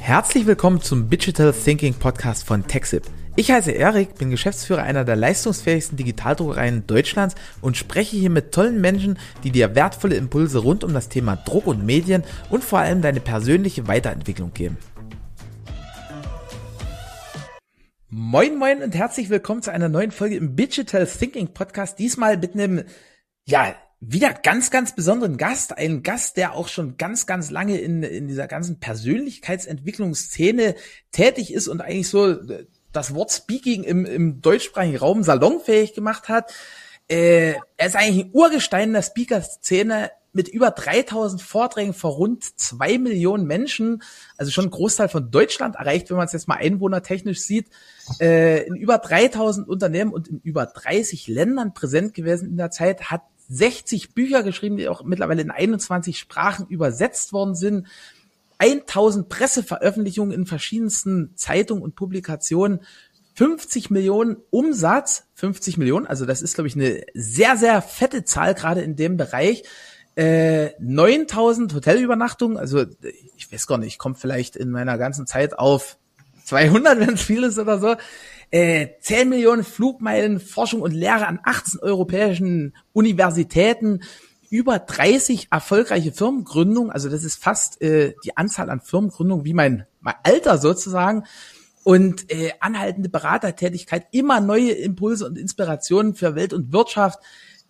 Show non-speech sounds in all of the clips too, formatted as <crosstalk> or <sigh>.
Herzlich willkommen zum Digital Thinking Podcast von TechSip. Ich heiße Erik, bin Geschäftsführer einer der leistungsfähigsten Digitaldruckereien Deutschlands und spreche hier mit tollen Menschen, die dir wertvolle Impulse rund um das Thema Druck und Medien und vor allem deine persönliche Weiterentwicklung geben. Moin moin und herzlich willkommen zu einer neuen Folge im Digital Thinking Podcast. Diesmal mit einem, ja, wieder ganz, ganz besonderen Gast. Ein Gast, der auch schon ganz, ganz lange in, in dieser ganzen Persönlichkeitsentwicklungsszene tätig ist und eigentlich so äh, das Wort Speaking im, im deutschsprachigen Raum salonfähig gemacht hat. Äh, er ist eigentlich ein Urgestein der Speaker-Szene mit über 3000 Vorträgen vor rund zwei Millionen Menschen, also schon ein Großteil von Deutschland erreicht, wenn man es jetzt mal einwohnertechnisch sieht, äh, in über 3000 Unternehmen und in über 30 Ländern präsent gewesen in der Zeit, hat 60 Bücher geschrieben, die auch mittlerweile in 21 Sprachen übersetzt worden sind. 1000 Presseveröffentlichungen in verschiedensten Zeitungen und Publikationen. 50 Millionen Umsatz, 50 Millionen, also das ist, glaube ich, eine sehr, sehr fette Zahl, gerade in dem Bereich. Äh, 9000 Hotelübernachtungen, also ich weiß gar nicht, ich komme vielleicht in meiner ganzen Zeit auf 200, <laughs> wenn es viel ist oder so äh, 10 Millionen Flugmeilen Forschung und Lehre an 18 europäischen Universitäten, über 30 erfolgreiche Firmengründungen, also das ist fast äh, die Anzahl an Firmengründungen wie mein, mein Alter sozusagen und äh, anhaltende Beratertätigkeit, immer neue Impulse und Inspirationen für Welt und Wirtschaft.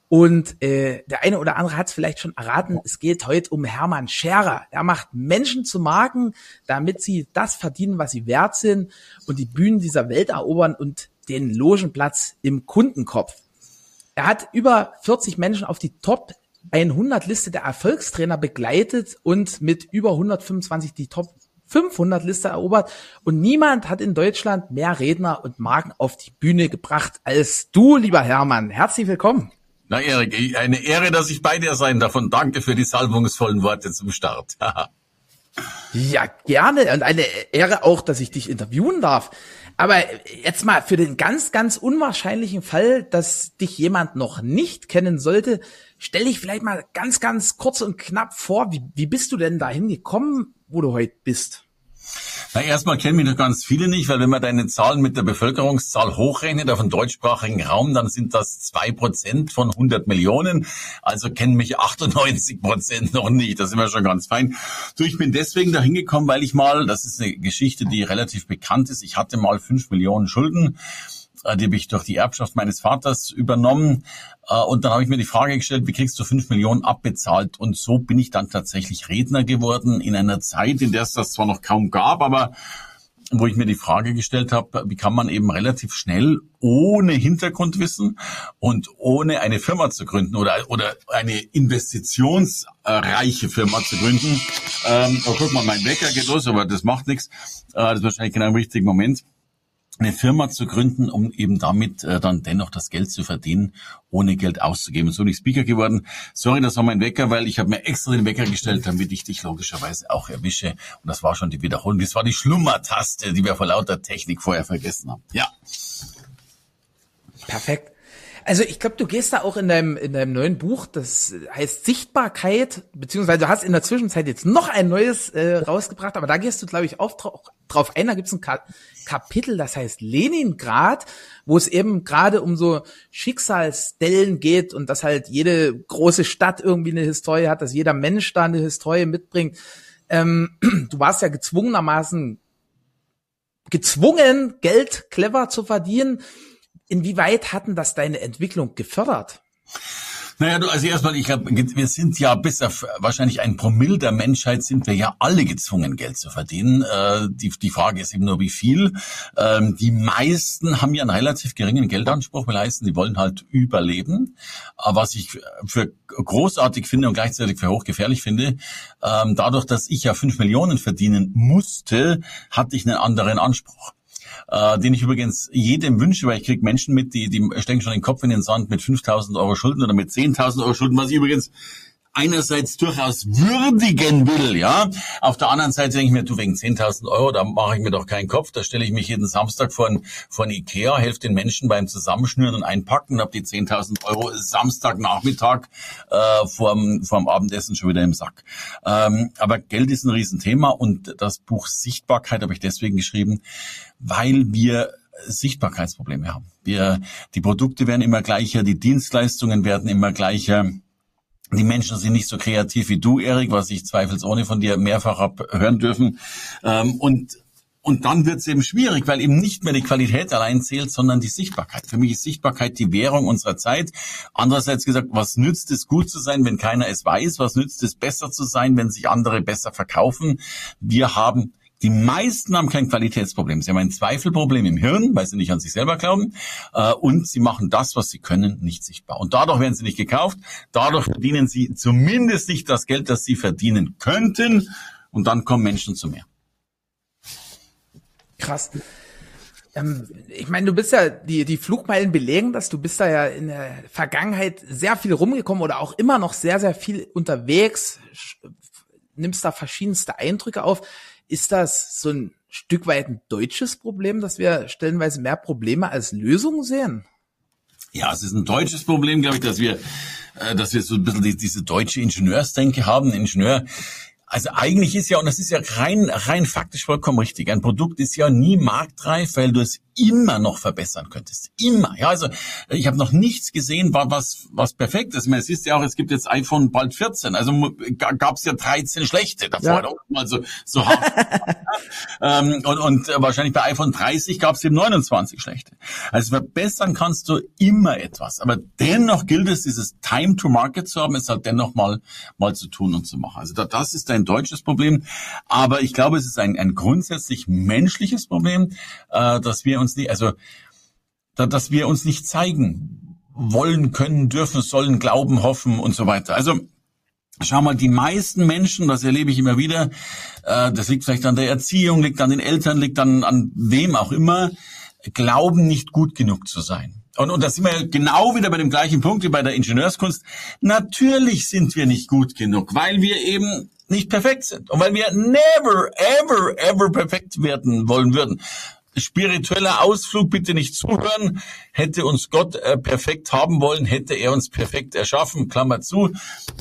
Und äh, der eine oder andere hat es vielleicht schon erraten, es geht heute um Hermann Scherer. Er macht Menschen zu Marken, damit sie das verdienen, was sie wert sind und die Bühnen dieser Welt erobern und den Logenplatz im Kundenkopf. Er hat über 40 Menschen auf die Top 100 Liste der Erfolgstrainer begleitet und mit über 125 die Top 500 Liste erobert und niemand hat in Deutschland mehr Redner und Marken auf die Bühne gebracht als du, lieber Hermann. Herzlich willkommen. Na Erik, eine Ehre, dass ich bei dir sein darf und danke für die salbungsvollen Worte zum Start. <laughs> ja, gerne und eine Ehre auch, dass ich dich interviewen darf. Aber jetzt mal für den ganz, ganz unwahrscheinlichen Fall, dass dich jemand noch nicht kennen sollte, stell dich vielleicht mal ganz, ganz kurz und knapp vor. Wie, wie bist du denn dahin gekommen, wo du heute bist? Na, erstmal kennen mich noch ganz viele nicht, weil wenn man deine Zahlen mit der Bevölkerungszahl hochrechnet auf einen deutschsprachigen Raum, dann sind das zwei Prozent von 100 Millionen. Also kennen mich 98 Prozent noch nicht. Das ist immer schon ganz fein. Du, ich bin deswegen dahin gekommen, weil ich mal, das ist eine Geschichte, die relativ bekannt ist. Ich hatte mal fünf Millionen Schulden die habe ich durch die Erbschaft meines Vaters übernommen. Äh, und dann habe ich mir die Frage gestellt, wie kriegst du fünf Millionen abbezahlt? Und so bin ich dann tatsächlich Redner geworden in einer Zeit, in der es das zwar noch kaum gab, aber wo ich mir die Frage gestellt habe, wie kann man eben relativ schnell ohne Hintergrundwissen und ohne eine Firma zu gründen oder, oder eine investitionsreiche Firma zu gründen. Ähm, oh, guck mal, mein Wecker geht los, aber das macht nichts. Äh, das ist wahrscheinlich genau im richtigen Moment eine Firma zu gründen, um eben damit äh, dann dennoch das Geld zu verdienen, ohne Geld auszugeben. So bin ich Speaker geworden. Sorry, das war mein Wecker, weil ich habe mir extra den Wecker gestellt, damit ich dich logischerweise auch erwische. Und das war schon die Wiederholung. Das war die Schlummertaste, die wir vor lauter Technik vorher vergessen haben. Ja. Perfekt. Also ich glaube, du gehst da auch in deinem, in deinem neuen Buch, das heißt Sichtbarkeit, beziehungsweise du hast in der Zwischenzeit jetzt noch ein neues äh, rausgebracht, aber da gehst du, glaube ich, auch drauf, drauf ein. Da gibt's ein Ka Kapitel, das heißt Leningrad, wo es eben gerade um so Schicksalsstellen geht und dass halt jede große Stadt irgendwie eine Historie hat, dass jeder Mensch da eine Historie mitbringt. Ähm, <clears throat> du warst ja gezwungenermaßen gezwungen, Geld clever zu verdienen Inwieweit hatten das deine Entwicklung gefördert? Naja, du, also erstmal, ich glaube, wir sind ja bis auf wahrscheinlich ein Promille der Menschheit sind wir ja alle gezwungen, Geld zu verdienen. Äh, die, die Frage ist eben nur, wie viel. Ähm, die meisten haben ja einen relativ geringen Geldanspruch, will heißen, die wollen halt überleben. Aber was ich für großartig finde und gleichzeitig für hochgefährlich finde, ähm, dadurch, dass ich ja fünf Millionen verdienen musste, hatte ich einen anderen Anspruch äh, den ich übrigens jedem wünsche, weil ich kriege Menschen mit, die, die stecken schon den Kopf in den Sand mit 5.000 Euro Schulden oder mit 10.000 Euro Schulden, was ich übrigens einerseits durchaus würdigen will, ja. Auf der anderen Seite denke ich mir, du wegen 10.000 Euro, da mache ich mir doch keinen Kopf. Da stelle ich mich jeden Samstag vor ein Ikea, helfe den Menschen beim Zusammenschnüren und Einpacken und habe die 10.000 Euro Samstagnachmittag äh, vorm, vorm Abendessen schon wieder im Sack. Ähm, aber Geld ist ein Riesenthema und das Buch Sichtbarkeit habe ich deswegen geschrieben, weil wir Sichtbarkeitsprobleme haben. Wir, die Produkte werden immer gleicher, die Dienstleistungen werden immer gleicher. Die Menschen sind nicht so kreativ wie du, Erik, was ich zweifelsohne von dir mehrfach hab hören dürfen. Ähm, und und dann wird es eben schwierig, weil eben nicht mehr die Qualität allein zählt, sondern die Sichtbarkeit. Für mich ist Sichtbarkeit die Währung unserer Zeit. Andererseits gesagt, was nützt es, gut zu sein, wenn keiner es weiß? Was nützt es, besser zu sein, wenn sich andere besser verkaufen? Wir haben die meisten haben kein Qualitätsproblem. Sie haben ein Zweifelproblem im Hirn, weil sie nicht an sich selber glauben. Äh, und sie machen das, was sie können, nicht sichtbar. Und dadurch werden sie nicht gekauft. Dadurch verdienen sie zumindest nicht das Geld, das sie verdienen könnten. Und dann kommen Menschen zu mehr. Krass. Ähm, ich meine, du bist ja, die, die Flugmeilen belegen das, du bist da ja in der Vergangenheit sehr viel rumgekommen oder auch immer noch sehr, sehr viel unterwegs, nimmst da verschiedenste Eindrücke auf. Ist das so ein Stück weit ein deutsches Problem, dass wir stellenweise mehr Probleme als Lösungen sehen? Ja, es ist ein deutsches Problem, glaube ich, dass wir, äh, dass wir so ein bisschen die, diese deutsche Ingenieursdenke haben. Ingenieur also eigentlich ist ja, und das ist ja rein, rein faktisch vollkommen richtig, ein Produkt ist ja nie marktreif, weil du es immer noch verbessern könntest. Immer. Ja, also ich habe noch nichts gesehen, was, was perfekt ist. Es ist ja auch, es gibt jetzt iPhone bald 14, also gab es ja 13 schlechte davor. Ja. Also so hart. <laughs> ähm, und, und wahrscheinlich bei iPhone 30 gab es eben 29 schlechte. Also verbessern kannst du immer etwas. Aber dennoch gilt es, dieses Time to Market zu haben, es halt dennoch mal, mal zu tun und zu machen. Also das ist ein deutsches Problem. Aber ich glaube, es ist ein, ein grundsätzlich menschliches Problem, äh, dass wir uns nicht, also da, dass wir uns nicht zeigen wollen, können, dürfen, sollen, glauben, hoffen und so weiter. Also Schau mal, die meisten Menschen, das erlebe ich immer wieder, äh, das liegt vielleicht an der Erziehung, liegt an den Eltern, liegt an, an wem auch immer, glauben nicht gut genug zu sein. Und, und da sind wir genau wieder bei dem gleichen Punkt wie bei der Ingenieurskunst. Natürlich sind wir nicht gut genug, weil wir eben nicht perfekt sind und weil wir never, ever, ever perfekt werden wollen würden. Spiritueller Ausflug, bitte nicht zuhören. Hätte uns Gott äh, perfekt haben wollen, hätte er uns perfekt erschaffen, Klammer zu.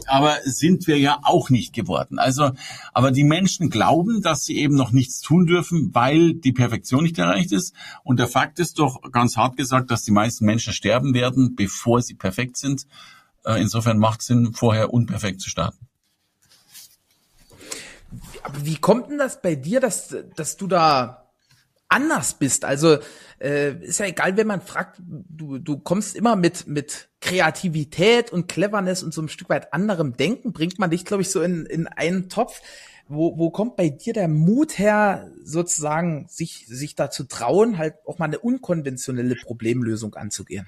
Aber sind wir ja auch nicht geworden. Also, aber die Menschen glauben, dass sie eben noch nichts tun dürfen, weil die Perfektion nicht erreicht ist. Und der Fakt ist doch ganz hart gesagt, dass die meisten Menschen sterben werden, bevor sie perfekt sind. Äh, insofern macht es Sinn, vorher unperfekt zu starten. Aber wie kommt denn das bei dir, dass, dass du da anders bist? Also äh, ist ja egal, wenn man fragt, du, du kommst immer mit, mit Kreativität und Cleverness und so ein Stück weit anderem Denken, bringt man dich, glaube ich, so in, in einen Topf. Wo, wo kommt bei dir der Mut her, sozusagen sich, sich da zu trauen, halt auch mal eine unkonventionelle Problemlösung anzugehen?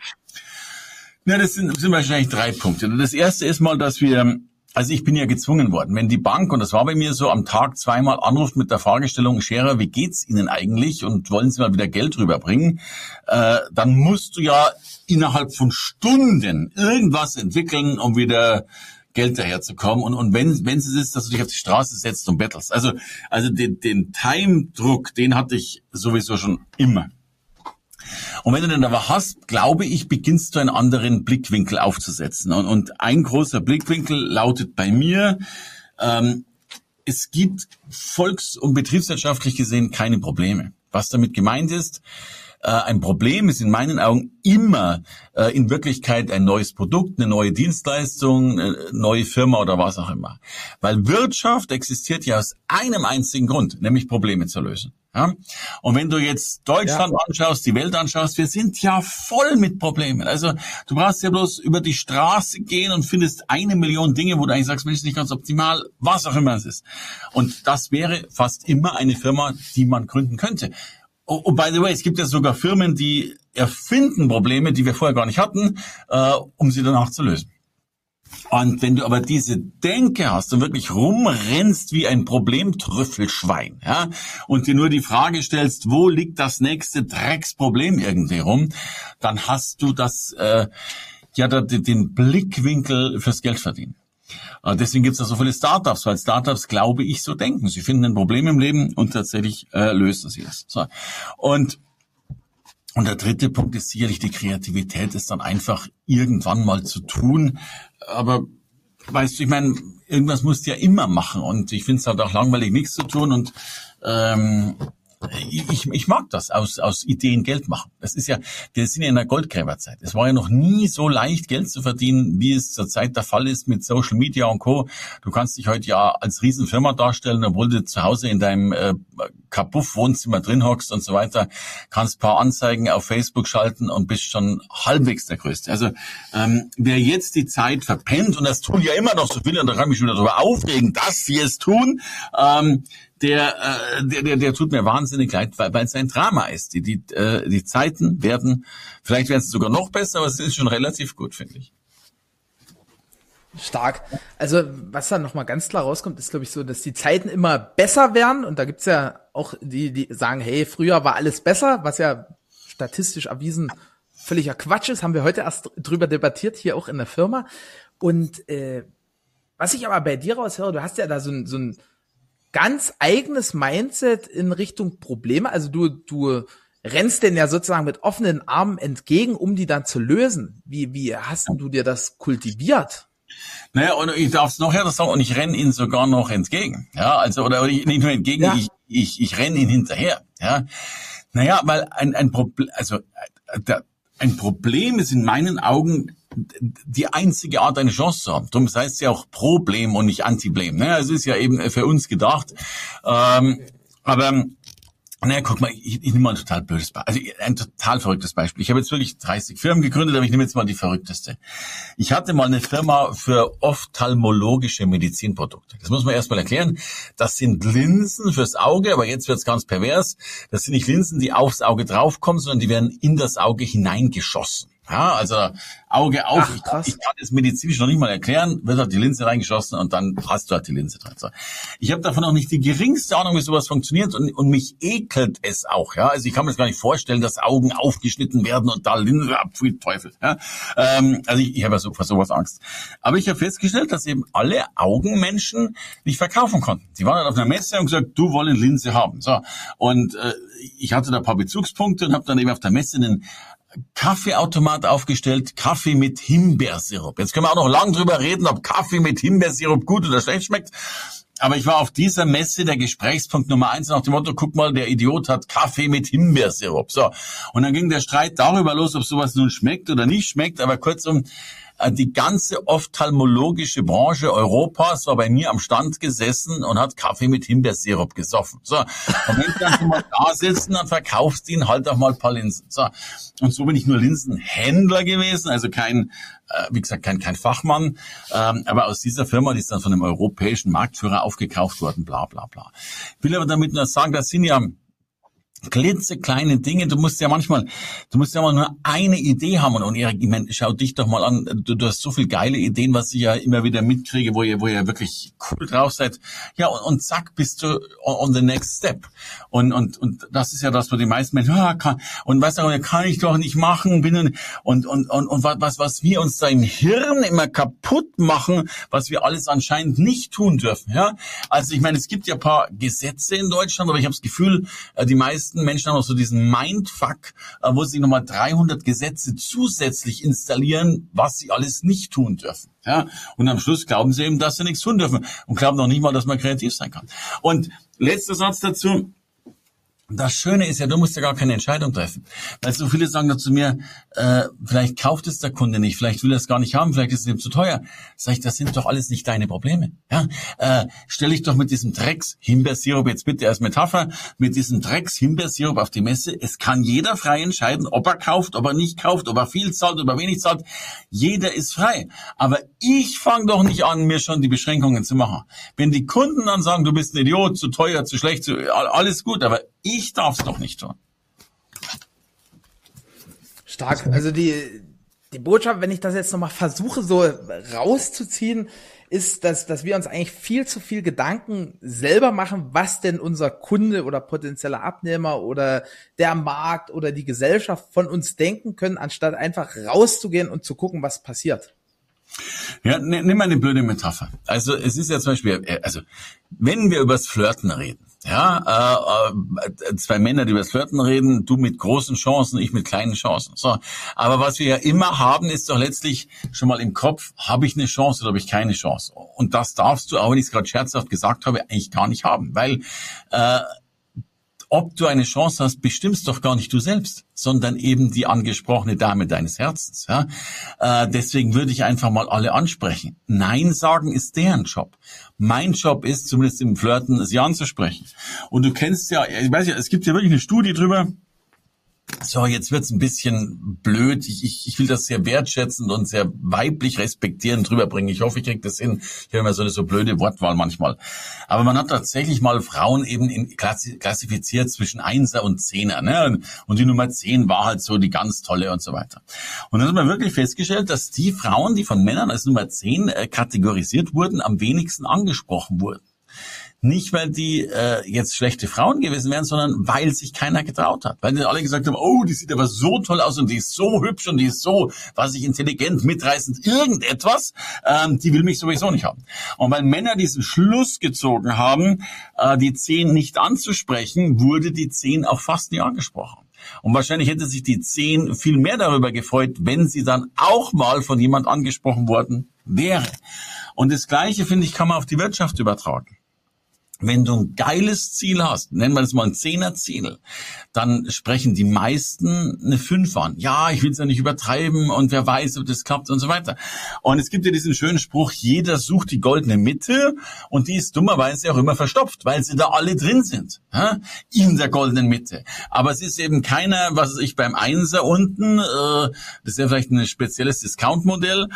Ja, das sind, sind wahrscheinlich drei Punkte. Das erste ist mal, dass wir also ich bin ja gezwungen worden. Wenn die Bank, und das war bei mir so, am Tag zweimal anruft mit der Fragestellung, Scherer, wie geht's Ihnen eigentlich und wollen Sie mal wieder Geld rüberbringen, äh, dann musst du ja innerhalb von Stunden irgendwas entwickeln, um wieder Geld daherzukommen. Und, und wenn, wenn es ist, dass du dich auf die Straße setzt und bettelst. Also, also den, den Time-Druck, den hatte ich sowieso schon immer. Und wenn du den aber hast, glaube ich, beginnst du einen anderen Blickwinkel aufzusetzen. Und, und ein großer Blickwinkel lautet bei mir, ähm, es gibt volks- und betriebswirtschaftlich gesehen keine Probleme. Was damit gemeint ist, äh, ein Problem ist in meinen Augen immer äh, in Wirklichkeit ein neues Produkt, eine neue Dienstleistung, eine neue Firma oder was auch immer. Weil Wirtschaft existiert ja aus einem einzigen Grund, nämlich Probleme zu lösen. Ja? Und wenn du jetzt Deutschland ja. anschaust, die Welt anschaust, wir sind ja voll mit Problemen. Also du brauchst ja bloß über die Straße gehen und findest eine Million Dinge, wo du eigentlich sagst, Mensch, ist nicht ganz optimal, was auch immer es ist. Und das wäre fast immer eine Firma, die man gründen könnte. Oh, oh, by the way, es gibt ja sogar Firmen, die erfinden Probleme, die wir vorher gar nicht hatten, äh, um sie danach zu lösen. Und wenn du aber diese Denke hast und wirklich rumrennst wie ein Problemtrüffelschwein, ja, und dir nur die Frage stellst, wo liegt das nächste Drecksproblem irgendwie rum, dann hast du das, äh, ja, den Blickwinkel fürs Geld verdienen. Äh, deswegen gibt es da so viele Startups, weil Startups, glaube ich, so denken. Sie finden ein Problem im Leben und tatsächlich äh, lösen sie es. So. Und und der dritte Punkt ist sicherlich die Kreativität, ist dann einfach irgendwann mal zu tun. Aber weißt du, ich meine, irgendwas musst du ja immer machen und ich finde es halt auch langweilig, nichts zu tun und ähm, ich, ich mag das, aus, aus Ideen Geld machen. Das ist ja, wir sind ja in der Goldgräberzeit. Es war ja noch nie so leicht, Geld zu verdienen, wie es zurzeit der Fall ist mit Social Media und Co. Du kannst dich heute ja als Riesenfirma darstellen, obwohl du zu Hause in deinem äh, Kapuff-Wohnzimmer drin hockst und so weiter, kannst paar Anzeigen auf Facebook schalten und bist schon halbwegs der Größte. Also ähm, wer jetzt die Zeit verpennt, und das tun ja immer noch so viele, und da kann ich mich wieder darüber aufregen, dass sie es tun, ähm, der, äh, der, der, der tut mir wahnsinnig leid, weil, weil es ein Drama ist. Die, die, äh, die Zeiten werden, vielleicht werden sie sogar noch besser, aber es ist schon relativ gut, finde ich. Stark. Also was da nochmal ganz klar rauskommt, ist glaube ich so, dass die Zeiten immer besser werden und da gibt's ja auch die, die sagen, hey, früher war alles besser, was ja statistisch erwiesen völliger Quatsch ist, haben wir heute erst drüber debattiert, hier auch in der Firma. Und äh, was ich aber bei dir raushöre, du hast ja da so ein, so ein ganz eigenes Mindset in Richtung Probleme. Also du, du rennst denn ja sozusagen mit offenen Armen entgegen, um die dann zu lösen. Wie, wie hast du dir das kultiviert? Naja, und ich darf es noch härter sagen, und ich renne ihnen sogar noch entgegen. Ja, also, oder, oder nicht nur entgegen, ja. ich, ich, ich renne ihnen hinterher. Ja. Naja, weil ein, ein Problem, also, der, ein Problem ist in meinen Augen die einzige Art, eine Chance zu haben. Darum heißt es ja auch Problem und nicht Antiblem. Ne? Es ist ja eben für uns gedacht. Ähm, aber naja, guck mal, ich, ich nehme mal ein total blödes Beispiel, also ein total verrücktes Beispiel. Ich habe jetzt wirklich 30 Firmen gegründet, aber ich nehme jetzt mal die verrückteste. Ich hatte mal eine Firma für ophthalmologische Medizinprodukte. Das muss man erstmal erklären. Das sind Linsen fürs Auge, aber jetzt wird's ganz pervers. Das sind nicht Linsen, die aufs Auge draufkommen, sondern die werden in das Auge hineingeschossen. Ja, also Auge auf. Ach, ich, ich, kann es medizinisch noch nicht mal erklären. Wird halt die Linse reingeschossen und dann hast du halt die Linse drin. So. Ich habe davon auch nicht die geringste Ahnung, wie sowas funktioniert und, und mich ekelt es auch. Ja, also ich kann mir das gar nicht vorstellen, dass Augen aufgeschnitten werden und da Linse ab, wie Teufel. Ja, ähm, also ich, ich habe ja so, vor sowas Angst. Aber ich habe festgestellt, dass eben alle Augenmenschen nicht verkaufen konnten. Sie waren dann auf einer Messe und gesagt, du wollen Linse haben. So und äh, ich hatte da ein paar Bezugspunkte und habe dann eben auf der Messe einen Kaffeeautomat aufgestellt, Kaffee mit Himbeersirup. Jetzt können wir auch noch lang drüber reden, ob Kaffee mit Himbeersirup gut oder schlecht schmeckt. Aber ich war auf dieser Messe der Gesprächspunkt Nummer eins nach dem Motto, guck mal, der Idiot hat Kaffee mit Himbeersirup. So. Und dann ging der Streit darüber los, ob sowas nun schmeckt oder nicht schmeckt. Aber kurzum, die ganze ophthalmologische Branche Europas war bei mir am Stand gesessen und hat Kaffee mit Himbeersirup gesoffen. So, und wenn die dann schon mal da sitzen, dann verkaufst du ihnen halt auch mal ein paar Linsen. So, und so bin ich nur Linsenhändler gewesen, also kein, äh, wie gesagt, kein, kein Fachmann, ähm, aber aus dieser Firma, die ist dann von einem europäischen Marktführer aufgekauft worden, bla bla bla. Ich will aber damit nur sagen, das sind ja klitzekleine Dinge. Du musst ja manchmal, du musst ja mal nur eine Idee haben. Und Erik, ich meine, schau dich doch mal an. Du, du, hast so viele geile Ideen, was ich ja immer wieder mitkriege, wo ihr, wo ihr wirklich cool drauf seid. Ja, und, und zack, bist du on the next step. Und, und, und das ist ja das, wo die meisten Menschen, ja, kann, und weißt du, kann ich doch nicht machen, bin und, und, und, und, und was, was wir uns da im Hirn immer kaputt machen, was wir alles anscheinend nicht tun dürfen, ja. Also ich meine, es gibt ja paar Gesetze in Deutschland, aber ich habe das Gefühl, äh, die meisten meisten Menschen haben auch so diesen Mindfuck, äh, wo sie nochmal 300 Gesetze zusätzlich installieren, was sie alles nicht tun dürfen. Ja, und am Schluss glauben sie eben, dass sie nichts tun dürfen und glauben noch nicht mal, dass man kreativ sein kann. Und letzter Satz dazu. Das Schöne ist ja, du musst ja gar keine Entscheidung treffen. Weil so viele sagen da zu mir, äh, vielleicht kauft es der Kunde nicht, vielleicht will er es gar nicht haben, vielleicht ist es ihm zu teuer. Sag ich, das sind doch alles nicht deine Probleme. Ja? Äh, stell dich doch mit diesem Drecks Himbeersirup, jetzt bitte als Metapher, mit diesem Drecks Himbeersirup auf die Messe. Es kann jeder frei entscheiden, ob er kauft, ob er nicht kauft, ob er viel zahlt, ob er wenig zahlt. Jeder ist frei. Aber ich fange doch nicht an, mir schon die Beschränkungen zu machen. Wenn die Kunden dann sagen, du bist ein Idiot, zu teuer, zu schlecht, zu, alles gut, aber ich darf es doch nicht tun. Stark. Also die, die Botschaft, wenn ich das jetzt nochmal versuche, so rauszuziehen, ist, dass, dass wir uns eigentlich viel zu viel Gedanken selber machen, was denn unser Kunde oder potenzieller Abnehmer oder der Markt oder die Gesellschaft von uns denken können, anstatt einfach rauszugehen und zu gucken, was passiert. Ja, ne, nimm mal eine blöde Metapher. Also es ist ja zum Beispiel, äh, also wenn wir übers Flirten reden, ja, äh, äh, zwei Männer, die über das Flirten reden, du mit großen Chancen, ich mit kleinen Chancen. So, aber was wir ja immer haben, ist doch letztlich schon mal im Kopf, habe ich eine Chance oder habe ich keine Chance? Und das darfst du, auch wenn ich es gerade scherzhaft gesagt habe, eigentlich gar nicht haben, weil äh, ob du eine Chance hast, bestimmst doch gar nicht du selbst, sondern eben die angesprochene Dame deines Herzens. Ja? Äh, deswegen würde ich einfach mal alle ansprechen. Nein sagen ist deren Job. Mein Job ist, zumindest im Flirten, sie anzusprechen. Und du kennst ja, ich weiß ja, es gibt ja wirklich eine Studie drüber, so, jetzt wird's ein bisschen blöd. Ich, ich, ich will das sehr wertschätzend und sehr weiblich respektierend drüberbringen. Ich hoffe, ich kriege das hin. Ich habe immer so eine so blöde Wortwahl manchmal. Aber man hat tatsächlich mal Frauen eben in, klassifiziert zwischen Einser und Zehner. Ne? Und die Nummer Zehn war halt so die ganz tolle und so weiter. Und dann hat man wirklich festgestellt, dass die Frauen, die von Männern als Nummer Zehn äh, kategorisiert wurden, am wenigsten angesprochen wurden. Nicht, weil die äh, jetzt schlechte Frauen gewesen wären, sondern weil sich keiner getraut hat. Weil alle gesagt haben, oh, die sieht aber so toll aus und die ist so hübsch und die ist so, was ich intelligent, mitreißend, irgendetwas, ähm, die will mich sowieso nicht haben. Und weil Männer diesen Schluss gezogen haben, äh, die Zehn nicht anzusprechen, wurde die Zehn auch fast nie angesprochen. Und wahrscheinlich hätte sich die Zehn viel mehr darüber gefreut, wenn sie dann auch mal von jemand angesprochen worden wäre. Und das Gleiche, finde ich, kann man auf die Wirtschaft übertragen wenn du ein geiles Ziel hast, nennen wir das mal ein Zehner-Ziel, dann sprechen die meisten eine Fünf an. Ja, ich will es ja nicht übertreiben und wer weiß, ob das klappt und so weiter. Und es gibt ja diesen schönen Spruch, jeder sucht die goldene Mitte und die ist dummerweise auch immer verstopft, weil sie da alle drin sind, in der goldenen Mitte. Aber es ist eben keiner, was ich beim Einser unten, äh, das ist ja vielleicht ein spezielles Discount-Modell,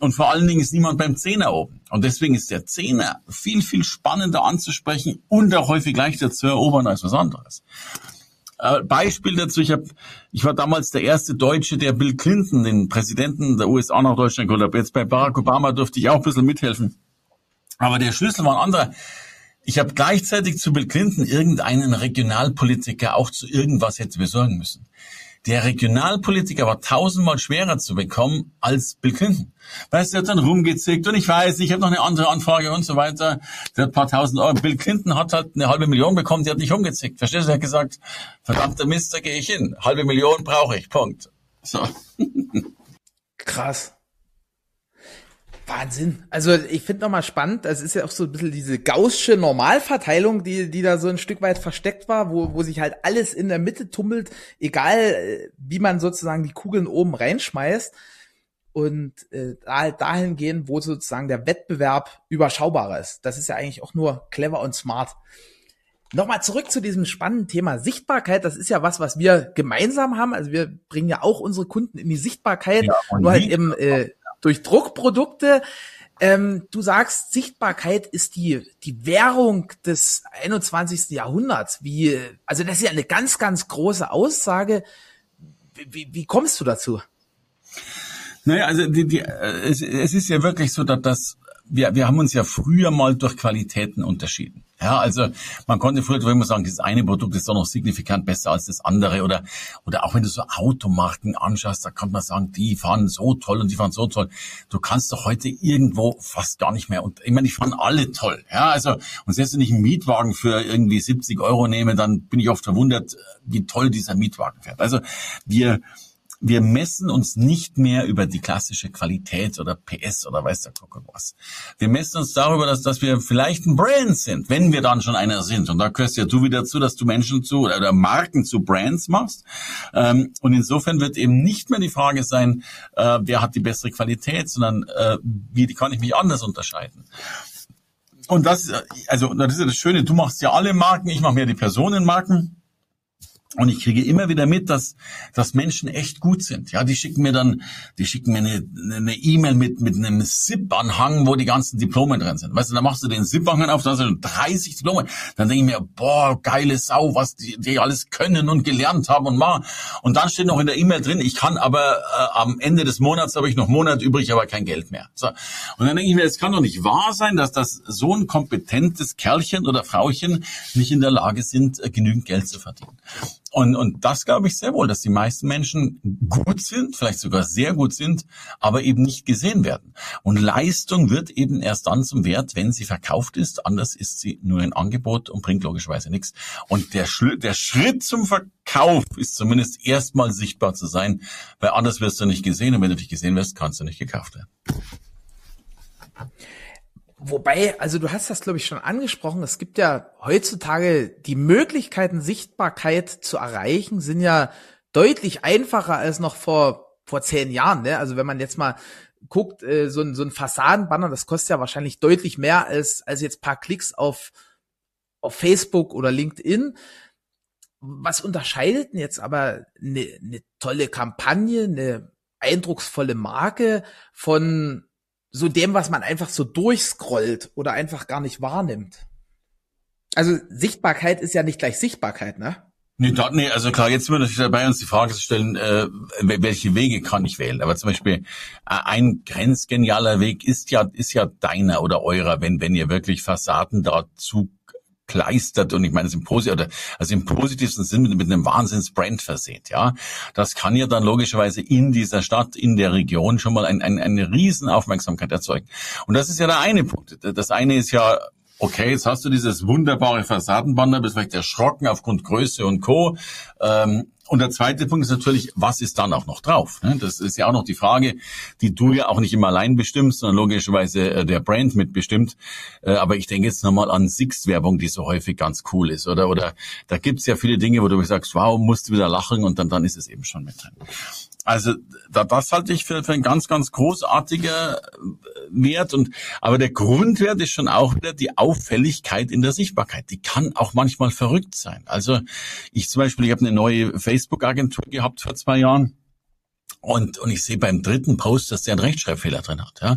und vor allen Dingen ist niemand beim Zehner oben. Und deswegen ist der Zehner viel, viel spannender anzusprechen und auch häufig leichter zu erobern als was anderes. Äh, Beispiel dazu, ich, hab, ich war damals der erste Deutsche, der Bill Clinton, den Präsidenten der USA nach Deutschland geholt hat. Jetzt bei Barack Obama durfte ich auch ein bisschen mithelfen. Aber der Schlüssel war ein anderer. Ich habe gleichzeitig zu Bill Clinton irgendeinen Regionalpolitiker auch zu irgendwas hätte besorgen müssen. Der Regionalpolitiker war tausendmal schwerer zu bekommen als Bill Clinton. Weißt du, er hat dann rumgezickt und ich weiß, ich habe noch eine andere Anfrage und so weiter. Der hat ein paar tausend Euro. Bill Clinton hat halt eine halbe Million bekommen, der hat nicht rumgezickt. Verstehst du? Er hat gesagt, verdammter Mist, da gehe ich hin. Halbe Million brauche ich. Punkt. So. <laughs> Krass. Wahnsinn. Also ich finde nochmal spannend, das ist ja auch so ein bisschen diese gaussche Normalverteilung, die, die da so ein Stück weit versteckt war, wo, wo sich halt alles in der Mitte tummelt, egal äh, wie man sozusagen die Kugeln oben reinschmeißt. Und äh, halt dahin gehen, wo sozusagen der Wettbewerb überschaubarer ist. Das ist ja eigentlich auch nur clever und smart. Nochmal zurück zu diesem spannenden Thema Sichtbarkeit. Das ist ja was, was wir gemeinsam haben. Also wir bringen ja auch unsere Kunden in die Sichtbarkeit, ja, nur halt eben äh, durch Druckprodukte. Ähm, du sagst, Sichtbarkeit ist die, die Währung des 21. Jahrhunderts. Wie, also das ist ja eine ganz, ganz große Aussage. Wie, wie kommst du dazu? Naja, also die, die, es, es ist ja wirklich so, dass das, wir, wir haben uns ja früher mal durch Qualitäten unterschieden. Ja, also man konnte früher immer sagen, das eine Produkt ist doch noch signifikant besser als das andere oder oder auch wenn du so Automarken anschaust, da kann man sagen, die fahren so toll und die fahren so toll. Du kannst doch heute irgendwo fast gar nicht mehr und ich meine, die fahren alle toll. Ja, also und selbst wenn ich einen Mietwagen für irgendwie 70 Euro nehme, dann bin ich oft verwundert, wie toll dieser Mietwagen fährt. Also wir wir messen uns nicht mehr über die klassische Qualität oder PS oder weiß der Kuckuck was. Wir messen uns darüber, dass, dass wir vielleicht ein Brand sind, wenn wir dann schon einer sind. Und da gehörst ja du wieder zu, dass du Menschen zu oder Marken zu Brands machst. Ähm, und insofern wird eben nicht mehr die Frage sein, äh, wer hat die bessere Qualität, sondern äh, wie kann ich mich anders unterscheiden. Und das, also das ist ja das Schöne, du machst ja alle Marken, ich mache mehr die Personenmarken. Und ich kriege immer wieder mit, dass, dass Menschen echt gut sind. Ja, die schicken mir dann, die schicken mir eine E-Mail e mit, mit einem ZIP-Anhang, wo die ganzen Diplome drin sind. Weißt du, da machst du den ZIP-Anhang auf, da sind 30 Diplome. Dann denke ich mir, boah, geile Sau, was die, die alles können und gelernt haben und machen. Und dann steht noch in der E-Mail drin, ich kann aber äh, am Ende des Monats habe ich noch Monat übrig, aber kein Geld mehr. So. Und dann denke ich mir, es kann doch nicht wahr sein, dass das so ein kompetentes Kerlchen oder Frauchen nicht in der Lage sind, äh, genügend Geld zu verdienen. Und, und das glaube ich sehr wohl, dass die meisten Menschen gut sind, vielleicht sogar sehr gut sind, aber eben nicht gesehen werden. Und Leistung wird eben erst dann zum Wert, wenn sie verkauft ist. Anders ist sie nur ein Angebot und bringt logischerweise nichts. Und der, der Schritt zum Verkauf ist zumindest erstmal sichtbar zu sein, weil anders wirst du nicht gesehen und wenn du nicht gesehen wirst, kannst du nicht gekauft werden. Wobei, also du hast das, glaube ich, schon angesprochen. Es gibt ja heutzutage die Möglichkeiten, Sichtbarkeit zu erreichen, sind ja deutlich einfacher als noch vor, vor zehn Jahren. Ne? Also wenn man jetzt mal guckt, äh, so ein, so ein Fassadenbanner, das kostet ja wahrscheinlich deutlich mehr als, als jetzt paar Klicks auf, auf Facebook oder LinkedIn. Was unterscheidet denn jetzt aber eine, eine tolle Kampagne, eine eindrucksvolle Marke von so dem, was man einfach so durchscrollt oder einfach gar nicht wahrnimmt. Also Sichtbarkeit ist ja nicht gleich Sichtbarkeit, ne? Nee, da, nee, also klar, jetzt würde ich dabei uns die Frage stellen, äh, welche Wege kann ich wählen? Aber zum Beispiel äh, ein grenzgenialer Weg ist ja, ist ja deiner oder eurer, wenn, wenn ihr wirklich Fassaden dazu kleistert und ich meine es im Positiv, also im positivsten Sinn mit, mit einem Wahnsinns-Brand verseht, ja. Das kann ja dann logischerweise in dieser Stadt, in der Region schon mal ein, ein, eine Riesenaufmerksamkeit erzeugen. Und das ist ja der eine Punkt. Das eine ist ja, okay, jetzt hast du dieses wunderbare Fassadenbanner, bist vielleicht erschrocken aufgrund Größe und Co. Ähm, und der zweite Punkt ist natürlich, was ist dann auch noch drauf? Ne? Das ist ja auch noch die Frage, die du ja auch nicht immer allein bestimmst, sondern logischerweise äh, der Brand mitbestimmt. Äh, aber ich denke jetzt nochmal an Sixt-Werbung, die so häufig ganz cool ist, oder? Oder da gibt's ja viele Dinge, wo du sagst, wow, musst du wieder lachen und dann, dann ist es eben schon mit drin. Also da, das halte ich für, für ein ganz, ganz großartiger äh, Wert. Und aber der Grundwert ist schon auch wieder die Auffälligkeit in der Sichtbarkeit. Die kann auch manchmal verrückt sein. Also ich zum Beispiel, ich habe eine neue Facebook-Agentur gehabt vor zwei Jahren. Und, und ich sehe beim dritten Post, dass der einen Rechtschreibfehler drin hat. Ja?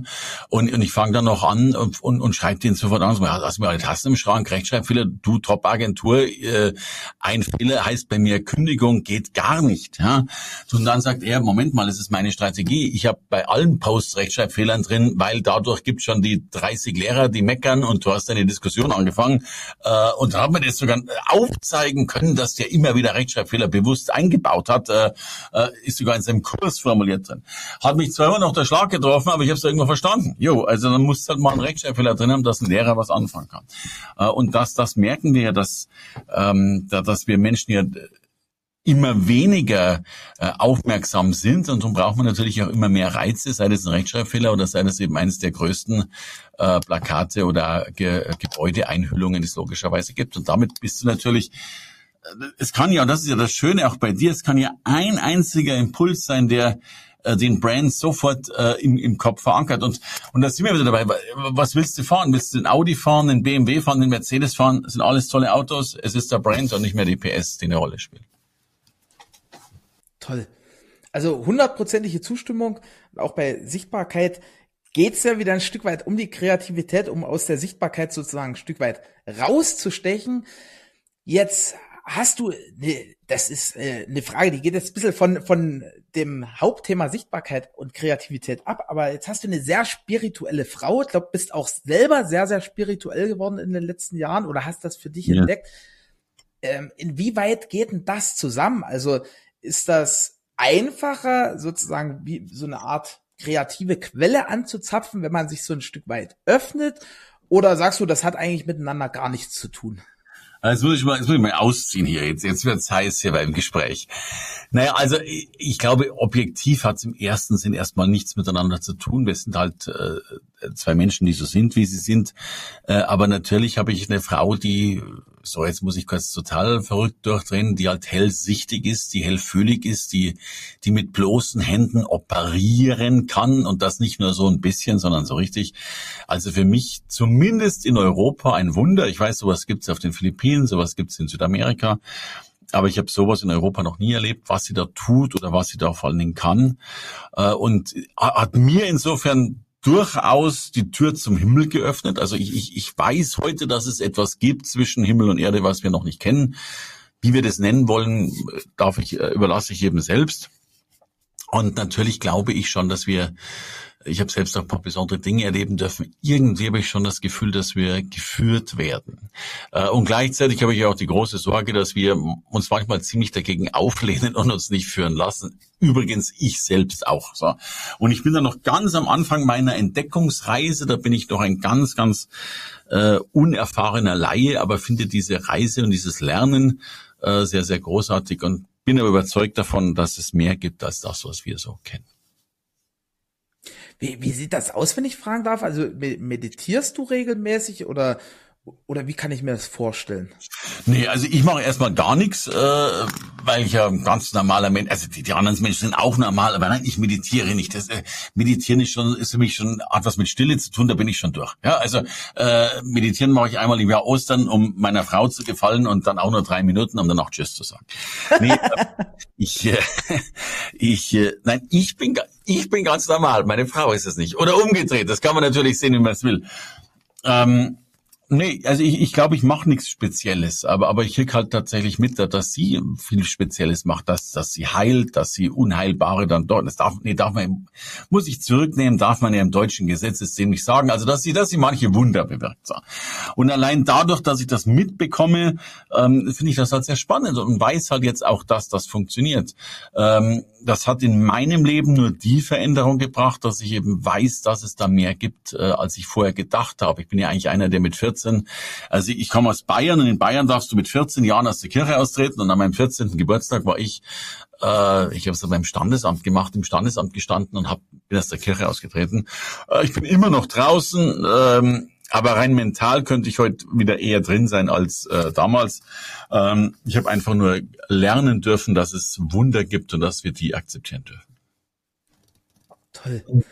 Und, und ich fange dann noch an und, und, und schreibe den sofort an. Hast mir alle Tasten im Schrank, Rechtschreibfehler, du Top-Agentur, äh, ein Fehler heißt bei mir Kündigung, geht gar nicht. Ja? Und dann sagt er, Moment mal, das ist meine Strategie. Ich habe bei allen Posts Rechtschreibfehlern drin, weil dadurch gibt schon die 30 Lehrer, die meckern und du hast eine Diskussion angefangen. Äh, und da hat man das sogar aufzeigen können, dass der immer wieder Rechtschreibfehler bewusst eingebaut hat. Äh, äh, ist sogar in seinem Kurs formuliert drin. Hat mich immer noch der Schlag getroffen, aber ich habe es irgendwo verstanden. Jo, also dann muss halt mal ein Rechtschreibfehler drin haben, dass ein Lehrer was anfangen kann. Äh, und das, das merken wir ja, dass, ähm, dass wir Menschen ja immer weniger äh, aufmerksam sind und darum braucht man natürlich auch immer mehr Reize, sei das ein Rechtschreibfehler oder sei das eben eines der größten äh, Plakate oder Ge Gebäudeeinhüllungen, die es logischerweise gibt. Und damit bist du natürlich es kann ja, und das ist ja das Schöne auch bei dir, es kann ja ein einziger Impuls sein, der äh, den Brand sofort äh, im, im Kopf verankert. Und, und da sind wir wieder dabei. Was willst du fahren? Willst du den Audi fahren, den BMW fahren, den Mercedes fahren? Das sind alles tolle Autos. Es ist der Brand und nicht mehr die PS, die eine Rolle spielt. Toll. Also hundertprozentige Zustimmung. Auch bei Sichtbarkeit geht's ja wieder ein Stück weit um die Kreativität, um aus der Sichtbarkeit sozusagen ein Stück weit rauszustechen. Jetzt hast du, ne, das ist äh, eine Frage, die geht jetzt ein bisschen von, von dem Hauptthema Sichtbarkeit und Kreativität ab, aber jetzt hast du eine sehr spirituelle Frau, ich glaube, bist auch selber sehr, sehr spirituell geworden in den letzten Jahren oder hast das für dich ja. entdeckt. Ähm, inwieweit geht denn das zusammen? Also ist das einfacher, sozusagen wie so eine Art kreative Quelle anzuzapfen, wenn man sich so ein Stück weit öffnet? Oder sagst du, das hat eigentlich miteinander gar nichts zu tun? Jetzt muss ich mal, jetzt muss ich mal ausziehen hier. Jetzt, jetzt wird's heiß hier beim Gespräch. Naja, also ich, glaube, objektiv hat's im ersten Sinn erstmal nichts miteinander zu tun. Wir sind halt äh, zwei Menschen, die so sind, wie sie sind. Äh, aber natürlich habe ich eine Frau, die so jetzt muss ich kurz total verrückt durchdrehen, die halt hellsichtig ist, die hellfühlig ist, die, die mit bloßen Händen operieren kann und das nicht nur so ein bisschen, sondern so richtig. Also für mich zumindest in Europa ein Wunder. Ich weiß, sowas gibt's auf den Philippinen, sowas gibt's in Südamerika. Aber ich habe sowas in Europa noch nie erlebt, was sie da tut oder was sie da vor allen Dingen kann. Äh, und hat mir insofern durchaus die Tür zum Himmel geöffnet. Also ich, ich, ich weiß heute, dass es etwas gibt zwischen Himmel und Erde, was wir noch nicht kennen. Wie wir das nennen wollen, darf ich, äh, überlasse ich jedem selbst. Und natürlich glaube ich schon, dass wir ich habe selbst auch ein paar besondere Dinge erleben dürfen. Irgendwie habe ich schon das Gefühl, dass wir geführt werden. Äh, und gleichzeitig habe ich auch die große Sorge, dass wir uns manchmal ziemlich dagegen auflehnen und uns nicht führen lassen. Übrigens ich selbst auch. So. Und ich bin da noch ganz am Anfang meiner Entdeckungsreise. Da bin ich noch ein ganz, ganz äh, unerfahrener Laie, aber finde diese Reise und dieses Lernen äh, sehr, sehr großartig und bin aber überzeugt davon, dass es mehr gibt als das, was wir so kennen. Wie, wie sieht das aus, wenn ich fragen darf? Also meditierst du regelmäßig oder oder wie kann ich mir das vorstellen? Nee, also ich mache erstmal gar nichts, äh, weil ich ja ein ganz normaler Mensch, also die, die anderen Menschen sind auch normal, aber nein, ich meditiere nicht. Das äh, Meditieren ist schon ist für mich schon hat was mit Stille zu tun, da bin ich schon durch. Ja, also äh, meditieren mache ich einmal im Jahr Ostern, um meiner Frau zu gefallen und dann auch nur drei Minuten, um danach Tschüss zu sagen. Nee, <laughs> äh, ich, äh, <laughs> ich, äh, nein, ich bin ich bin ganz normal. Meine Frau ist es nicht. Oder umgedreht. Das kann man natürlich sehen, wie man es will. Ähm, Nee, also ich, ich glaube, ich mache nichts Spezielles, aber, aber ich krieg halt tatsächlich mit, dass sie viel Spezielles macht, dass, dass sie heilt, dass sie Unheilbare dann dort, das darf, nee, darf man, muss ich zurücknehmen, darf man ja im deutschen Gesetzessystem nicht sagen, also dass sie, dass sie manche Wunder bewirkt. Und allein dadurch, dass ich das mitbekomme, ähm, finde ich das halt sehr spannend und weiß halt jetzt auch, dass das funktioniert. Ähm, das hat in meinem Leben nur die Veränderung gebracht, dass ich eben weiß, dass es da mehr gibt, äh, als ich vorher gedacht habe. Ich bin ja eigentlich einer, der mit 14 14. Also ich komme aus Bayern und in Bayern darfst du mit 14 Jahren aus der Kirche austreten und an meinem 14. Geburtstag war ich, äh, ich habe es beim Standesamt gemacht, im Standesamt gestanden und hab, bin aus der Kirche ausgetreten. Äh, ich bin immer noch draußen. Ähm, aber rein mental könnte ich heute wieder eher drin sein als äh, damals. Ähm, ich habe einfach nur lernen dürfen, dass es Wunder gibt und dass wir die akzeptieren dürfen. Toll.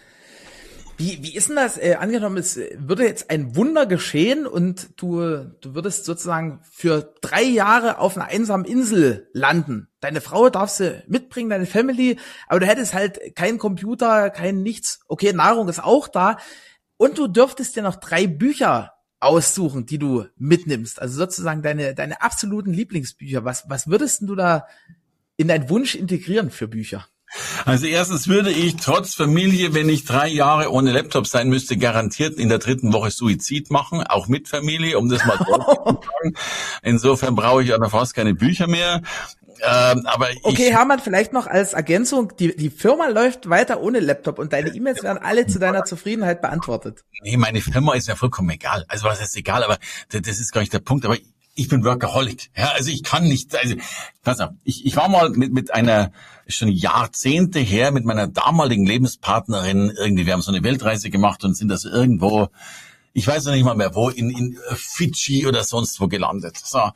Wie, wie ist denn das? Äh, angenommen, es würde jetzt ein Wunder geschehen und du, du würdest sozusagen für drei Jahre auf einer einsamen Insel landen. Deine Frau darfst du mitbringen, deine Family, aber du hättest halt keinen Computer, kein nichts. Okay, Nahrung ist auch da. Und du dürftest dir noch drei Bücher aussuchen, die du mitnimmst. Also sozusagen deine, deine absoluten Lieblingsbücher. Was, was würdest du da in deinen Wunsch integrieren für Bücher? Also erstens würde ich trotz Familie, wenn ich drei Jahre ohne Laptop sein müsste, garantiert in der dritten Woche Suizid machen, auch mit Familie, um das mal zu sagen. Insofern brauche ich ja noch fast keine Bücher mehr. Ähm, aber okay, Hermann, vielleicht noch als Ergänzung, die, die Firma läuft weiter ohne Laptop und deine E-Mails werden alle zu deiner Zufriedenheit beantwortet. Nee, meine Firma ist ja vollkommen egal. Also was ist egal, aber das ist gar nicht der Punkt. Aber ich bin Workaholic. Ja, also ich kann nicht, also, pass auf, ich, ich war mal mit, mit einer, schon Jahrzehnte her, mit meiner damaligen Lebenspartnerin irgendwie, wir haben so eine Weltreise gemacht und sind das irgendwo, ich weiß noch nicht mal mehr wo, in, in Fidschi oder sonst wo gelandet. So.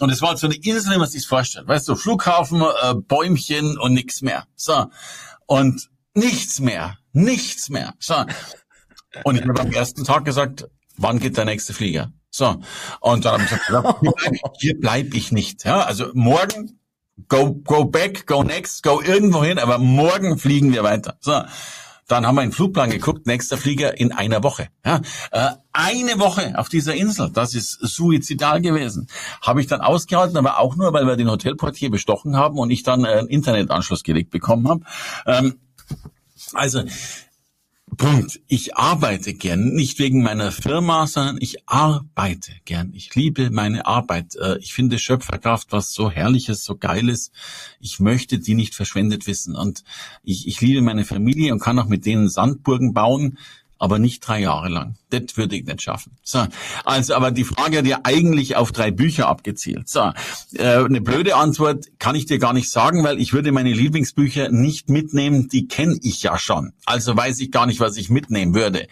Und es war halt so eine Insel, wie man sich vorstellt. Weißt du, Flughafen, äh, Bäumchen und nichts mehr. So. Und nichts mehr. Nichts mehr. So. Und ich habe am ersten Tag gesagt, wann geht der nächste Flieger? So. Und dann habe ich gesagt, hier <laughs> bleib, hier bleib ich nicht. Ja, also morgen go, go back, go next, go irgendwo hin, aber morgen fliegen wir weiter. So. Dann haben wir einen Flugplan geguckt, nächster Flieger in einer Woche. Ja, äh, eine Woche auf dieser Insel, das ist suizidal gewesen. Habe ich dann ausgehalten, aber auch nur, weil wir den Hotelportier bestochen haben und ich dann einen Internetanschluss gelegt bekommen habe. Ähm, also Punkt. Ich arbeite gern, nicht wegen meiner Firma, sondern ich arbeite gern. Ich liebe meine Arbeit. Äh, ich finde Schöpferkraft was so Herrliches, so Geiles. Ich möchte die nicht verschwendet wissen. Und ich, ich liebe meine Familie und kann auch mit denen Sandburgen bauen, aber nicht drei Jahre lang. Das würde ich nicht schaffen. So, also, aber die Frage hat ja eigentlich auf drei Bücher abgezielt. So, äh, eine blöde Antwort kann ich dir gar nicht sagen, weil ich würde meine Lieblingsbücher nicht mitnehmen. Die kenne ich ja schon. Also weiß ich gar nicht, was ich mitnehmen würde.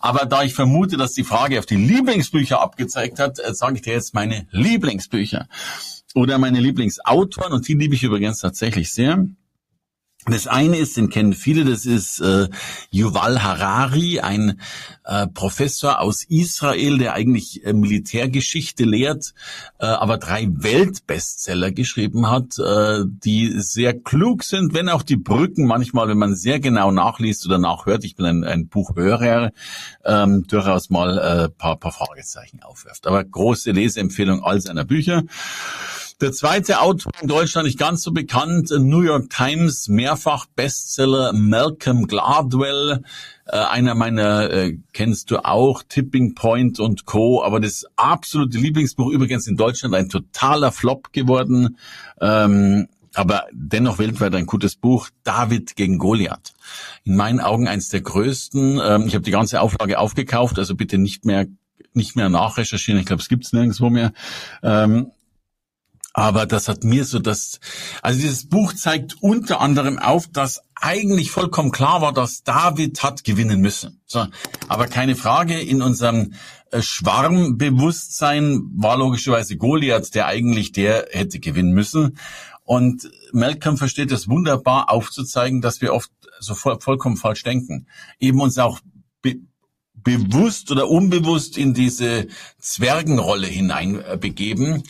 Aber da ich vermute, dass die Frage auf die Lieblingsbücher abgezeigt hat, äh, sage ich dir jetzt meine Lieblingsbücher oder meine Lieblingsautoren und die liebe ich übrigens tatsächlich sehr. Das eine ist, den kennen viele, das ist äh, Yuval Harari, ein äh, Professor aus Israel, der eigentlich äh, Militärgeschichte lehrt, äh, aber drei Weltbestseller geschrieben hat, äh, die sehr klug sind, wenn auch die Brücken manchmal, wenn man sehr genau nachliest oder nachhört, ich bin ein, ein Buchhörer, ähm, durchaus mal äh, paar, paar Fragezeichen aufwirft. Aber große Leseempfehlung all seiner Bücher. Der zweite Autor in Deutschland nicht ganz so bekannt, New York Times, mehrfach Bestseller, Malcolm Gladwell, Äh, einer meiner äh, kennst du auch, Tipping Point und Co. Aber das absolute Lieblingsbuch übrigens in Deutschland ein totaler Flop geworden. Ähm, aber dennoch weltweit ein gutes Buch, David gegen Goliath. In meinen Augen eins der größten. Ähm, ich habe die ganze Auflage aufgekauft, also bitte nicht mehr nicht mehr nachrecherchieren. Ich glaube, es gibt's nirgendwo mehr. Ähm, aber das hat mir so das, also dieses Buch zeigt unter anderem auf, dass eigentlich vollkommen klar war, dass David hat gewinnen müssen. So, aber keine Frage, in unserem äh, Schwarmbewusstsein war logischerweise Goliath, der eigentlich der hätte gewinnen müssen. Und Malcolm versteht es wunderbar aufzuzeigen, dass wir oft so voll, vollkommen falsch denken. Eben uns auch bewusst oder unbewusst in diese Zwergenrolle hineinbegeben.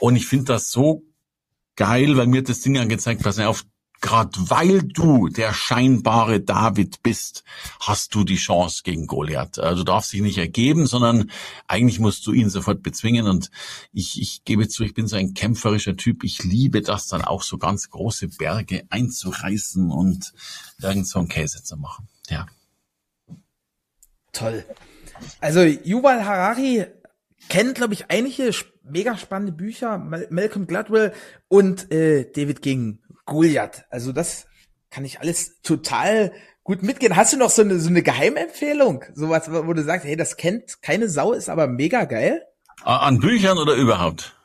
Und ich finde das so geil, weil mir das Ding angezeigt, pass auf, gerade weil du der scheinbare David bist, hast du die Chance gegen Goliath. Also du darfst dich nicht ergeben, sondern eigentlich musst du ihn sofort bezwingen. Und ich, ich gebe zu, ich bin so ein kämpferischer Typ. Ich liebe das dann auch so ganz große Berge einzureißen und irgend so einen Käse zu machen. Ja. Toll. Also Yuval Harari kennt, glaube ich, einige mega spannende Bücher, Malcolm Gladwell und äh, David gegen Goliath. Also das kann ich alles total gut mitgehen. Hast du noch so eine, so eine Geheimempfehlung? Sowas, wo du sagst, hey, das kennt keine Sau, ist aber mega geil? An Büchern oder überhaupt?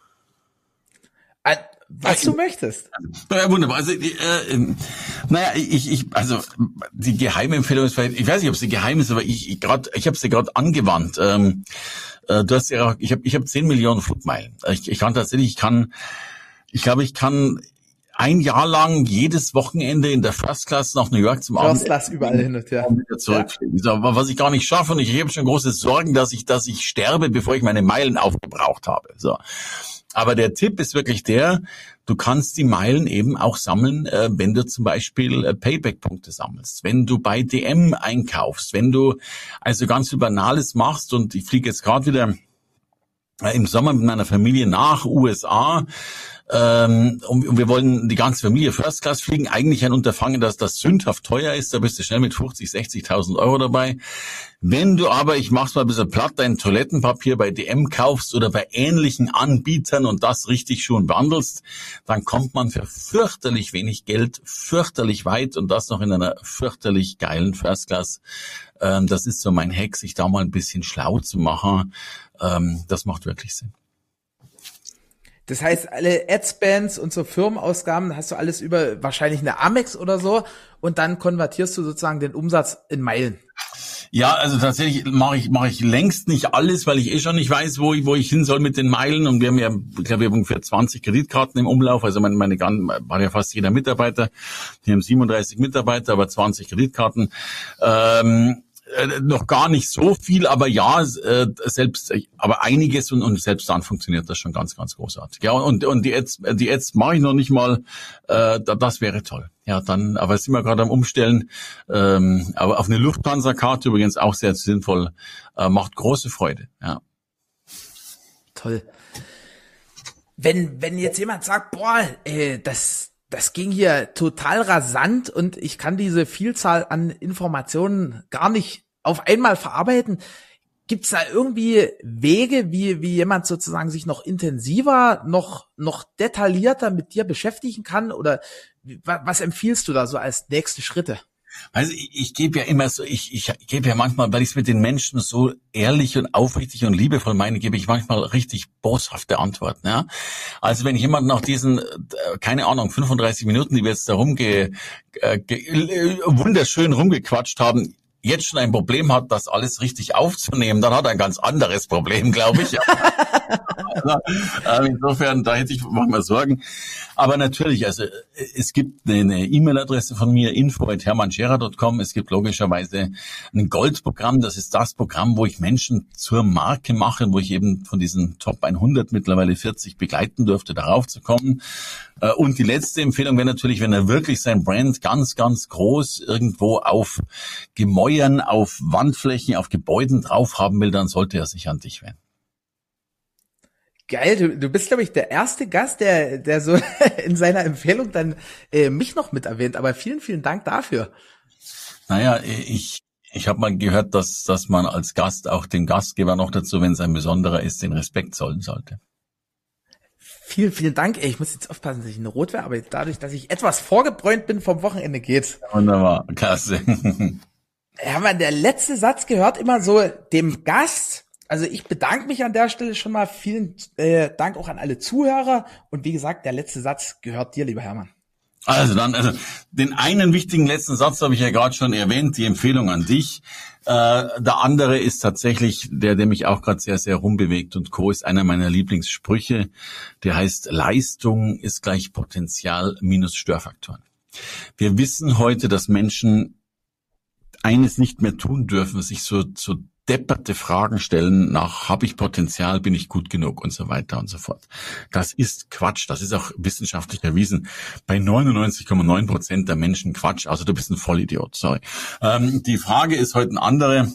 An, was du möchtest. Ja, wunderbar. Also, äh, naja, ich, ich, also die Geheimempfehlung ist vielleicht, ich weiß nicht, ob sie geheim ist, aber ich, ich gerade, ich habe sie gerade angewandt. Ähm, äh, du hast ja, ich habe, ich habe zehn Millionen Flugmeilen. Ich, ich kann tatsächlich, ich kann, ich glaube, ich kann ein Jahr lang jedes Wochenende in der First Class nach New York zum Abend. First Class überall hin und her. Wieder zurückfliegen. Ja. Was ich gar nicht schaffe und ich habe schon große Sorgen, dass ich, dass ich sterbe, bevor ich meine Meilen aufgebraucht habe. So. Aber der Tipp ist wirklich der, du kannst die Meilen eben auch sammeln, äh, wenn du zum Beispiel äh, Payback-Punkte sammelst, wenn du bei DM einkaufst, wenn du also ganz viel Banales machst und ich fliege jetzt gerade wieder im Sommer mit meiner Familie nach USA ähm, und wir wollen die ganze Familie First Class fliegen. Eigentlich ein Unterfangen, dass das sündhaft teuer ist. Da bist du schnell mit 50, 60.000 Euro dabei. Wenn du aber, ich mach's mal ein bisschen platt, dein Toilettenpapier bei DM kaufst oder bei ähnlichen Anbietern und das richtig schon behandelst, dann kommt man für fürchterlich wenig Geld fürchterlich weit und das noch in einer fürchterlich geilen First Class. Ähm, das ist so mein Hack, sich da mal ein bisschen schlau zu machen. Ähm, das macht wirklich Sinn. Das heißt, alle Adspends und so Firmenausgaben hast du alles über wahrscheinlich eine Amex oder so und dann konvertierst du sozusagen den Umsatz in Meilen. Ja, also tatsächlich mache ich mache ich längst nicht alles, weil ich eh schon nicht weiß, wo ich wo ich hin soll mit den Meilen und wir haben ja, ich glaube, wir haben ungefähr 20 Kreditkarten im Umlauf, also meine meine war ja fast jeder Mitarbeiter, die haben 37 Mitarbeiter, aber 20 Kreditkarten. Ähm, äh, noch gar nicht so viel, aber ja, äh, selbst, aber einiges und, und selbst dann funktioniert das schon ganz, ganz großartig. Ja, und, und die Ads, die Ads mache ich noch nicht mal, äh, das wäre toll. Ja, dann, aber sind wir gerade am Umstellen, ähm, aber auf eine Lufthansa-Karte übrigens auch sehr sinnvoll, äh, macht große Freude, ja. Toll. Wenn, wenn jetzt jemand sagt, boah, äh, das, das ging hier total rasant und ich kann diese Vielzahl an Informationen gar nicht auf einmal verarbeiten. Gibt es da irgendwie Wege, wie, wie jemand sozusagen sich noch intensiver, noch, noch detaillierter mit dir beschäftigen kann? Oder was empfiehlst du da so als nächste Schritte? Also ich, ich gebe ja immer so, ich, ich gebe ja manchmal, weil ich es mit den Menschen so ehrlich und aufrichtig und liebevoll meine, gebe ich manchmal richtig boshafte Antworten. Ja? Also wenn jemand nach diesen, äh, keine Ahnung, 35 Minuten, die wir jetzt da rumge, äh, äh, wunderschön rumgequatscht haben, jetzt schon ein Problem hat, das alles richtig aufzunehmen, dann hat er ein ganz anderes Problem, glaube ich. <laughs> <laughs> also, insofern, da hätte ich manchmal Sorgen. Aber natürlich, also es gibt eine E-Mail-Adresse von mir, info.hermannscherer.com. Es gibt logischerweise ein Goldprogramm. Das ist das Programm, wo ich Menschen zur Marke mache, wo ich eben von diesen Top 100 mittlerweile 40 begleiten durfte, darauf zu kommen. Äh, und die letzte Empfehlung wäre natürlich, wenn er wirklich sein Brand ganz, ganz groß irgendwo auf Gemäuern, auf Wandflächen, auf Gebäuden drauf haben will, dann sollte er sich an dich wenden. Geil, du, du bist, glaube ich, der erste Gast, der, der so <laughs> in seiner Empfehlung dann äh, mich noch mit erwähnt. Aber vielen, vielen Dank dafür. Naja, ich, Ich habe mal gehört, dass, dass man als Gast auch dem Gastgeber noch dazu, wenn es ein besonderer ist, den Respekt zollen sollte. Vielen, vielen Dank. Ich muss jetzt aufpassen, dass ich eine Rot wäre, aber dadurch, dass ich etwas vorgebräunt bin vom Wochenende geht's. Wunderbar, klasse. <laughs> Ja, man, der letzte Satz gehört immer so dem Gast. Also ich bedanke mich an der Stelle schon mal. Vielen äh, Dank auch an alle Zuhörer. Und wie gesagt, der letzte Satz gehört dir, lieber Hermann. Also dann, also den einen wichtigen letzten Satz habe ich ja gerade schon erwähnt, die Empfehlung an dich. Äh, der andere ist tatsächlich der, der mich auch gerade sehr, sehr rumbewegt und Co. ist einer meiner Lieblingssprüche. Der heißt, Leistung ist gleich Potenzial minus Störfaktoren. Wir wissen heute, dass Menschen eines nicht mehr tun dürfen, sich so, so depperte Fragen stellen nach, habe ich Potenzial, bin ich gut genug und so weiter und so fort. Das ist Quatsch. Das ist auch wissenschaftlich erwiesen. Bei 99,9 Prozent der Menschen Quatsch. Also du bist ein Vollidiot. Sorry. Ähm, die Frage ist heute eine andere.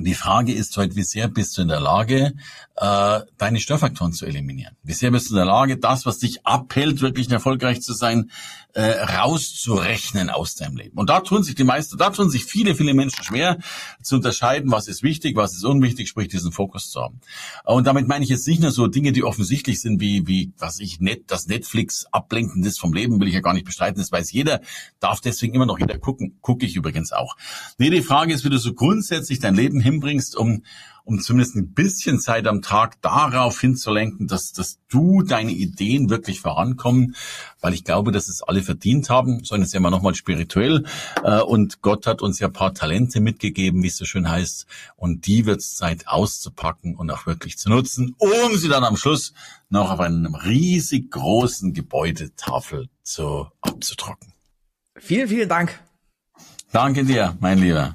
Die Frage ist heute, wie sehr bist du in der Lage, äh, deine Störfaktoren zu eliminieren? Wie sehr bist du in der Lage, das, was dich abhält, wirklich erfolgreich zu sein, äh, rauszurechnen aus deinem Leben? Und da tun sich die meisten, da tun sich viele, viele Menschen schwer zu unterscheiden, was ist wichtig, was ist unwichtig, sprich diesen Fokus zu haben. Und damit meine ich jetzt nicht nur so Dinge, die offensichtlich sind, wie, wie was ich net, das Netflix ablenken ist vom Leben, will ich ja gar nicht bestreiten, das weiß jeder, darf deswegen immer noch jeder gucken, gucke ich übrigens auch. Nee, die Frage ist, wie du so grundsätzlich dein Leben hinbringst, um um zumindest ein bisschen Zeit am Tag darauf hinzulenken, dass, dass du deine Ideen wirklich vorankommen, weil ich glaube, dass es alle verdient haben. So jetzt ja mal nochmal spirituell. Äh, und Gott hat uns ja paar Talente mitgegeben, wie es so schön heißt. Und die wird es Zeit auszupacken und auch wirklich zu nutzen, um sie dann am Schluss noch auf einem riesig großen Gebäudetafel zu, abzutrocken. Vielen, vielen Dank. Danke dir, mein Lieber.